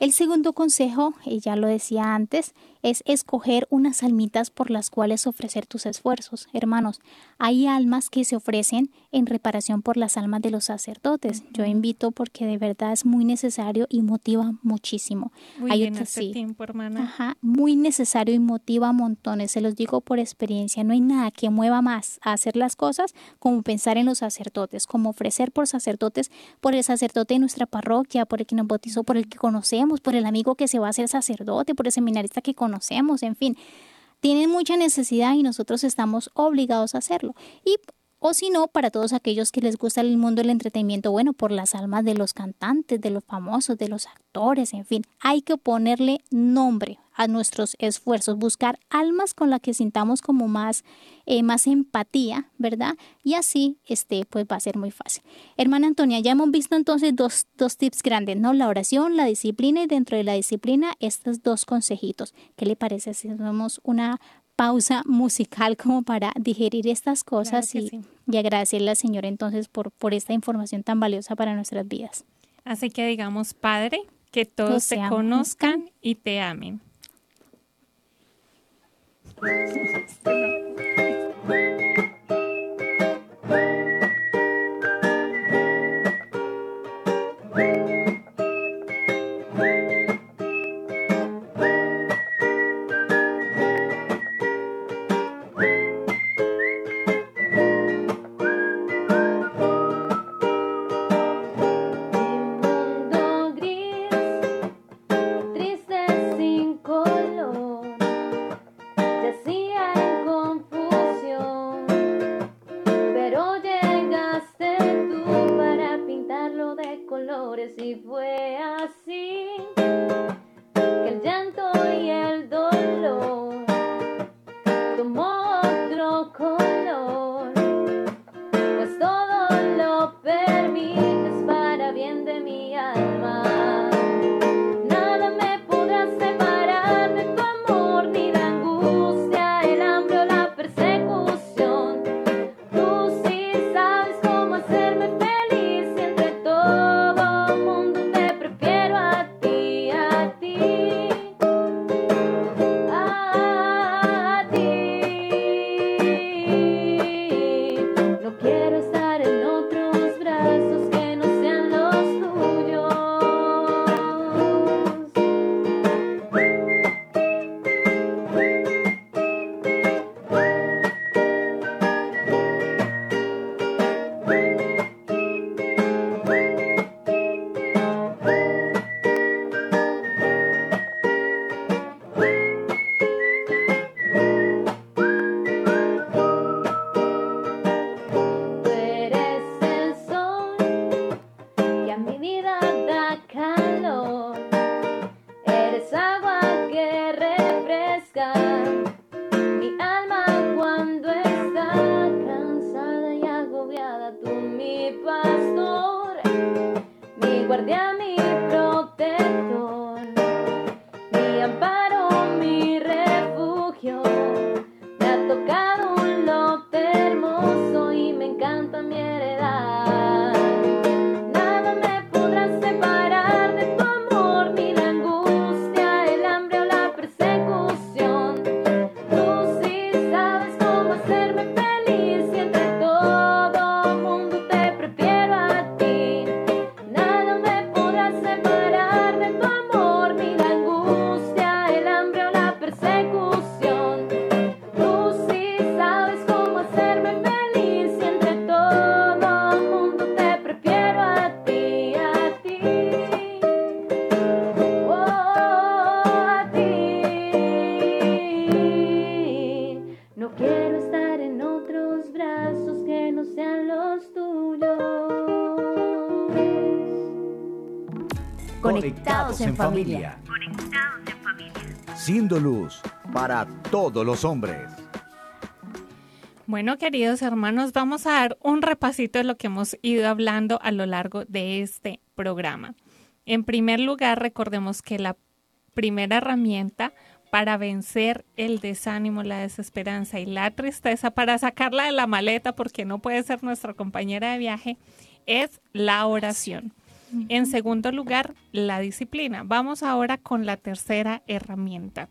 El segundo consejo, y ya lo decía antes, es escoger unas almitas por las cuales ofrecer tus esfuerzos. Hermanos, hay almas que se ofrecen en reparación por las almas de los sacerdotes. Yo invito porque de verdad es muy necesario y motiva muchísimo. Muy hay bien este tiempo, hermana. Ajá, muy necesario y motiva montones. Se los digo por experiencia. No hay nada que mueva más a hacer las cosas como pensar en los sacerdotes, como ofrecer por sacerdotes, por el sacerdote de nuestra parroquia, por el que nos bautizó, por el que conocemos, por el amigo que se va a hacer sacerdote, por el seminarista que conocemos conocemos, en fin, tienen mucha necesidad y nosotros estamos obligados a hacerlo. Y o si no, para todos aquellos que les gusta el mundo del entretenimiento, bueno, por las almas de los cantantes, de los famosos, de los actores, en fin, hay que ponerle nombre a nuestros esfuerzos, buscar almas con las que sintamos como más, eh, más empatía, ¿verdad? Y así, este, pues va a ser muy fácil. Hermana Antonia, ya hemos visto entonces dos, dos tips grandes, ¿no? La oración, la disciplina y dentro de la disciplina estos dos consejitos. ¿Qué le parece si hacemos una pausa musical como para digerir estas cosas y, agradecerle al Señor entonces por, por esta información tan valiosa para nuestras vidas. Así que digamos, Padre, que todos te conozcan y te amen. si fue así. En familia. Conectados en familia. Siendo luz para todos los hombres. Bueno, queridos hermanos, vamos a dar un repasito de lo que hemos ido hablando a lo largo de este programa. En primer lugar, recordemos que la primera herramienta para vencer el desánimo, la desesperanza y la tristeza, para sacarla de la maleta porque no puede ser nuestra compañera de viaje, es la oración. En segundo lugar, la disciplina. Vamos ahora con la tercera herramienta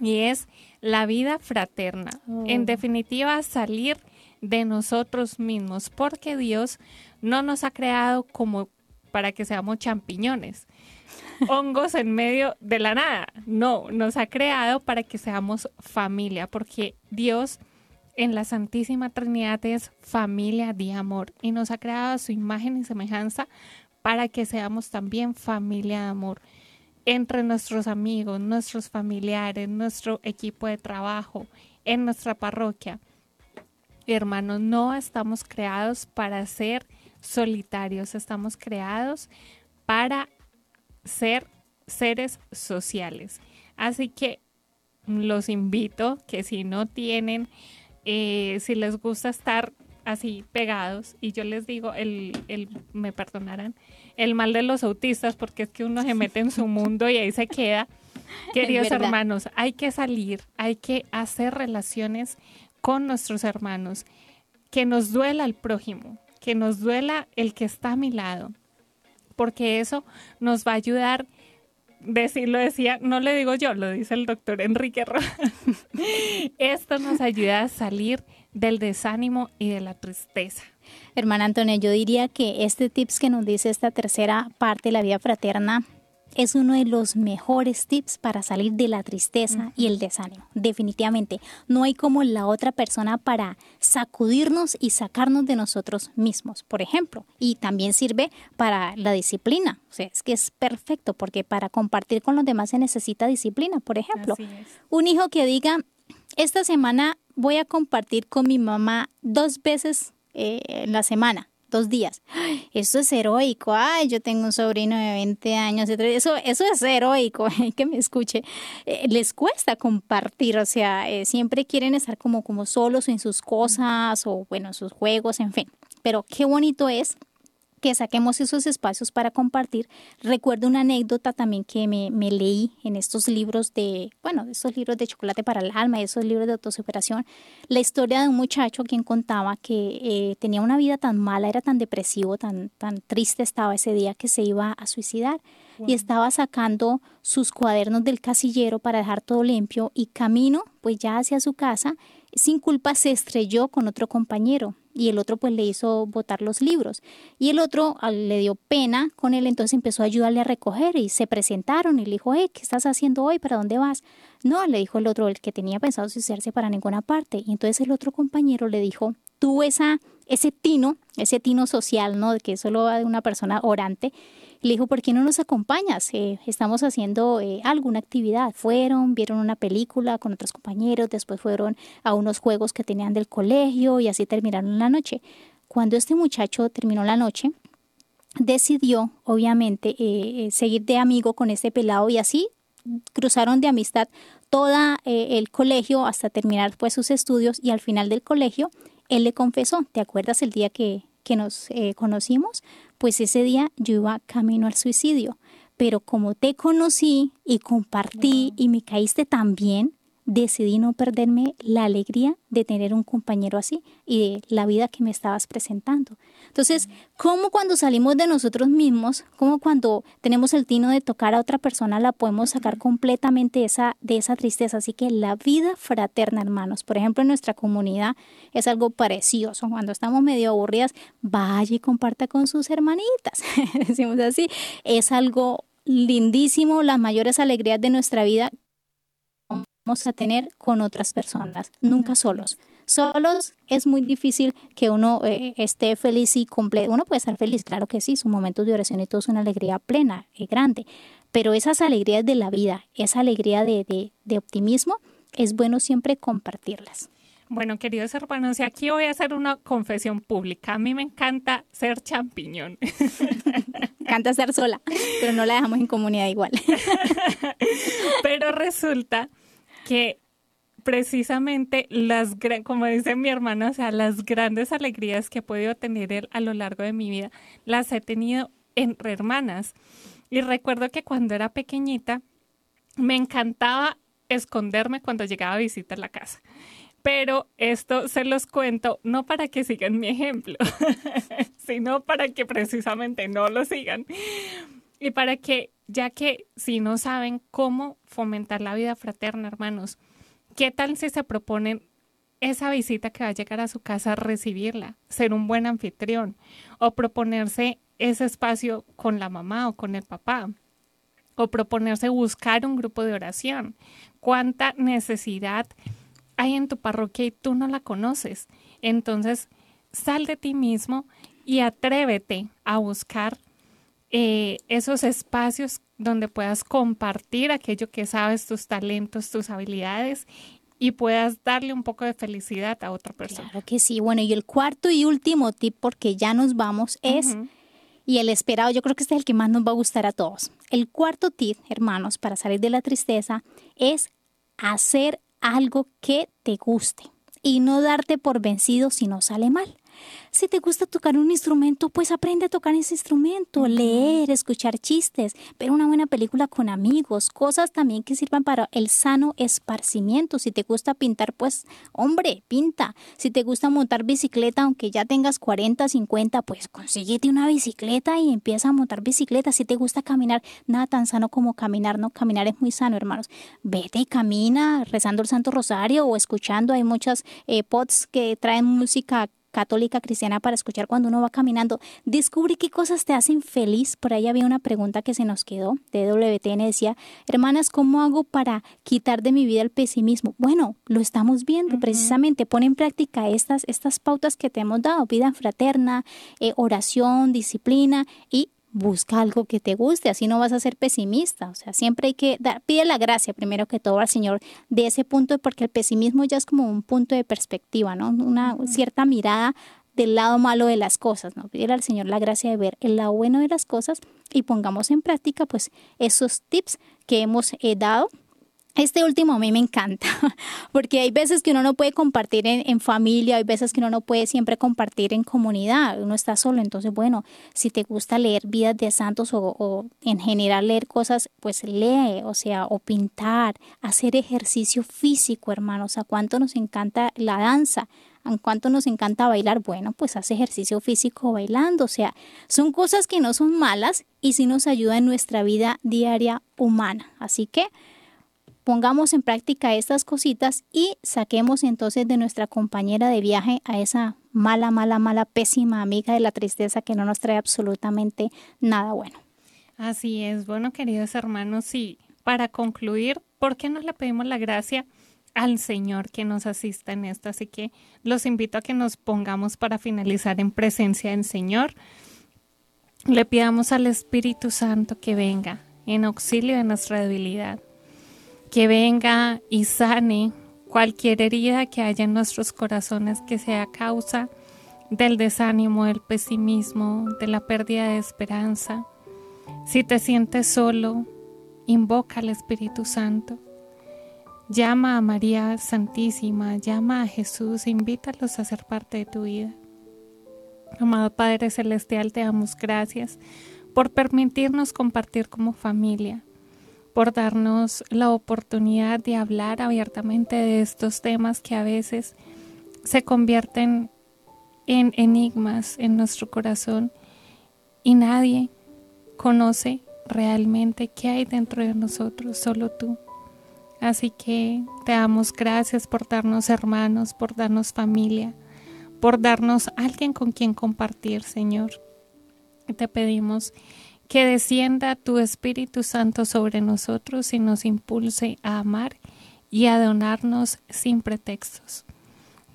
y es la vida fraterna. En oh. definitiva, salir de nosotros mismos, porque Dios no nos ha creado como para que seamos champiñones, hongos en medio de la nada. No, nos ha creado para que seamos familia, porque Dios en la Santísima Trinidad es familia de amor y nos ha creado a su imagen y semejanza para que seamos también familia de amor entre nuestros amigos, nuestros familiares, nuestro equipo de trabajo, en nuestra parroquia. Hermanos, no estamos creados para ser solitarios, estamos creados para ser seres sociales. Así que los invito que si no tienen, eh, si les gusta estar así pegados, y yo les digo, el, el, me perdonarán, el mal de los autistas, porque es que uno se mete en su mundo y ahí se queda. Queridos hermanos, hay que salir, hay que hacer relaciones con nuestros hermanos, que nos duela el prójimo, que nos duela el que está a mi lado, porque eso nos va a ayudar decirlo decía, no le digo yo, lo dice el doctor Enrique Rojas. Esto nos ayuda a salir del desánimo y de la tristeza. Hermana Antonia, yo diría que este tips que nos dice esta tercera parte de la vida fraterna es uno de los mejores tips para salir de la tristeza y el desánimo. Definitivamente, no hay como la otra persona para sacudirnos y sacarnos de nosotros mismos, por ejemplo. Y también sirve para la disciplina. O sea, es que es perfecto porque para compartir con los demás se necesita disciplina. Por ejemplo, un hijo que diga, esta semana voy a compartir con mi mamá dos veces eh, en la semana dos días. Eso es heroico. Ay, yo tengo un sobrino de 20 años. Eso, eso es heroico. que me escuche. Eh, les cuesta compartir. O sea, eh, siempre quieren estar como, como solos en sus cosas o, bueno, sus juegos, en fin. Pero qué bonito es que saquemos esos espacios para compartir. Recuerdo una anécdota también que me, leí en estos libros de, bueno, estos libros de chocolate para el alma, esos libros de autosuperación, la historia de un muchacho quien contaba que eh, tenía una vida tan mala, era tan depresivo, tan, tan triste estaba ese día que se iba a suicidar y estaba sacando sus cuadernos del casillero para dejar todo limpio y camino pues ya hacia su casa, sin culpa se estrelló con otro compañero y el otro pues le hizo botar los libros y el otro le dio pena con él entonces empezó a ayudarle a recoger y se presentaron y le dijo hey ¿qué estás haciendo hoy? ¿para dónde vas? no le dijo el otro el que tenía pensado suicidarse para ninguna parte y entonces el otro compañero le dijo tú esa ese tino ese tino social no que solo va de una persona orante le dijo, ¿por qué no nos acompañas? Eh, estamos haciendo eh, alguna actividad. Fueron, vieron una película con otros compañeros, después fueron a unos juegos que tenían del colegio y así terminaron la noche. Cuando este muchacho terminó la noche, decidió, obviamente, eh, seguir de amigo con este pelado y así cruzaron de amistad toda el colegio hasta terminar pues sus estudios y al final del colegio él le confesó, ¿te acuerdas el día que, que nos conocimos? pues ese día yo iba camino al suicidio. Pero como te conocí y compartí y me caíste tan bien, decidí no perderme la alegría de tener un compañero así y de la vida que me estabas presentando. Entonces, como cuando salimos de nosotros mismos, como cuando tenemos el tino de tocar a otra persona, la podemos sacar completamente esa, de esa tristeza. Así que la vida fraterna, hermanos, por ejemplo, en nuestra comunidad es algo precioso. Cuando estamos medio aburridas, vaya y comparta con sus hermanitas. Decimos así, es algo lindísimo, las mayores alegrías de nuestra vida a tener con otras personas, nunca solos. Solos es muy difícil que uno eh, esté feliz y completo. Uno puede estar feliz, claro que sí, sus momentos de oración y todo es una alegría plena y grande, pero esas alegrías de la vida, esa alegría de, de optimismo, es bueno siempre compartirlas. Bueno, queridos hermanos, y aquí voy a hacer una confesión pública. A mí me encanta ser champiñón. encanta ser sola, pero no la dejamos en comunidad igual. pero resulta que precisamente las, como dice mi hermana, o las grandes alegrías que he podido tener a lo largo de mi vida, las he tenido entre hermanas. Y recuerdo que cuando era pequeñita, me encantaba esconderme cuando llegaba a visitar la casa. Pero esto se los cuento no para que sigan mi ejemplo, sino para que precisamente no lo sigan. Y para que, ya que si no saben cómo fomentar la vida fraterna, hermanos, ¿qué tal si se proponen esa visita que va a llegar a su casa, recibirla, ser un buen anfitrión o proponerse ese espacio con la mamá o con el papá? o proponerse buscar un grupo de oración. ¿Cuánta necesidad hay en tu parroquia y tú no la conoces? Entonces, sal de ti mismo y atrévete a buscar eh, esos espacios donde puedas compartir aquello que sabes, tus talentos, tus habilidades y puedas darle un poco de felicidad a otra persona. Claro que sí. Bueno, y el cuarto y último tip, porque ya nos vamos, es y el esperado, yo creo que este es el que más nos va a gustar a todos. El cuarto tip, hermanos, para salir de la tristeza es hacer algo que te guste y no darte por vencido si no sale mal. Si te gusta tocar un instrumento, pues aprende a tocar ese instrumento, leer, escuchar chistes, ver una buena película con amigos, cosas también que sirvan para el sano esparcimiento. Si te gusta pintar, pues hombre, pinta. Si te gusta montar bicicleta, aunque ya tengas 40, 50, pues consíguete una bicicleta y empieza a montar bicicleta. Si te gusta caminar, nada tan sano como caminar, ¿no? Caminar es muy sano, hermanos. Vete y camina rezando el Santo Rosario o escuchando. Hay muchas eh, pods que traen música católica cristiana para escuchar cuando uno va caminando. Descubre qué cosas te hacen feliz. Por ahí había una pregunta que se nos quedó de WTN. Decía, hermanas, ¿cómo hago para quitar de mi vida el pesimismo? Bueno, lo estamos viendo precisamente. Pone en práctica estas, estas pautas que te hemos dado. Vida fraterna, eh, oración, disciplina y busca algo que te guste, así no vas a ser pesimista. O sea, siempre hay que dar, pide la gracia primero que todo al Señor de ese punto, porque el pesimismo ya es como un punto de perspectiva, ¿no? Una cierta mirada del lado malo de las cosas, ¿no? Pide al Señor la gracia de ver el lado bueno de las cosas y pongamos en práctica pues esos tips que hemos eh, dado este último a mí me encanta, porque hay veces que uno no puede compartir en, familia, hay veces que uno no puede siempre compartir en comunidad, uno está solo, entonces bueno, si te gusta leer vidas de santos o, o en general leer cosas, pues lee, o sea, o pintar, hacer ejercicio físico, hermanos, a cuánto nos encanta la danza, a cuánto nos encanta bailar, bueno, pues hace ejercicio físico bailando, o sea, son cosas que no son malas y sí nos ayudan en nuestra vida diaria humana, así que pongamos en práctica estas cositas y saquemos entonces de nuestra compañera de viaje a esa mala, mala, mala, pésima amiga de la tristeza que no nos trae absolutamente nada bueno. Así es, bueno, queridos hermanos, y para concluir, ¿por qué no le pedimos la gracia al Señor que nos asista en esto? Así que los invito a que nos pongamos para finalizar en presencia del Señor. Le pidamos al Espíritu Santo que venga en auxilio de nuestra debilidad que venga y sane cualquier herida que haya en nuestros corazones que sea causa del desánimo, del pesimismo, de la pérdida de esperanza. Si te sientes solo, invoca al Espíritu Santo. Llama a María Santísima, llama a Jesús, invítalos a ser parte de tu vida. Amado Padre Celestial, te damos gracias por permitirnos compartir como familia por darnos la oportunidad de hablar abiertamente de estos temas que a veces se convierten en enigmas en nuestro corazón y nadie conoce realmente qué hay dentro de nosotros, solo tú. Así que te damos gracias por darnos hermanos, por darnos familia, por darnos alguien con quien compartir, Señor. Te pedimos que descienda tu Espíritu Santo sobre nosotros y nos impulse a amar y a donarnos sin pretextos.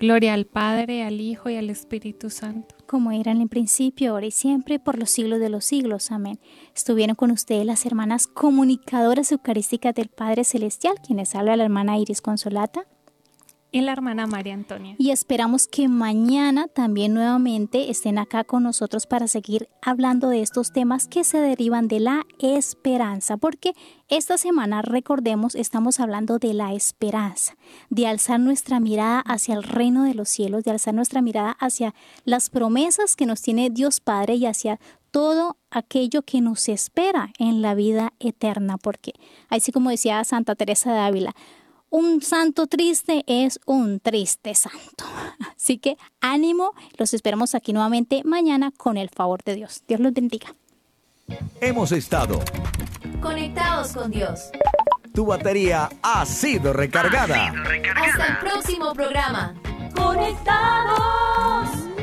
Gloria al Padre, al Hijo y al Espíritu Santo. Como era en el principio, ahora y siempre, por los siglos de los siglos. Amén. Estuvieron con ustedes las hermanas comunicadoras eucarísticas del Padre Celestial, quienes habla la hermana Iris Consolata y la hermana María Antonia. Y esperamos que mañana también nuevamente estén acá con nosotros para seguir hablando de estos temas que se derivan de la esperanza, porque esta semana, recordemos, estamos hablando de la esperanza, de alzar nuestra mirada hacia el reino de los cielos, de alzar nuestra mirada hacia las promesas que nos tiene Dios Padre y hacia todo aquello que nos espera en la vida eterna, porque así como decía Santa Teresa de Ávila, un santo triste es un triste santo. Así que ánimo, los esperamos aquí nuevamente mañana con el favor de Dios. Dios los bendiga. Hemos estado conectados con Dios. Tu batería ha sido recargada. Hasta el próximo programa. Conectados.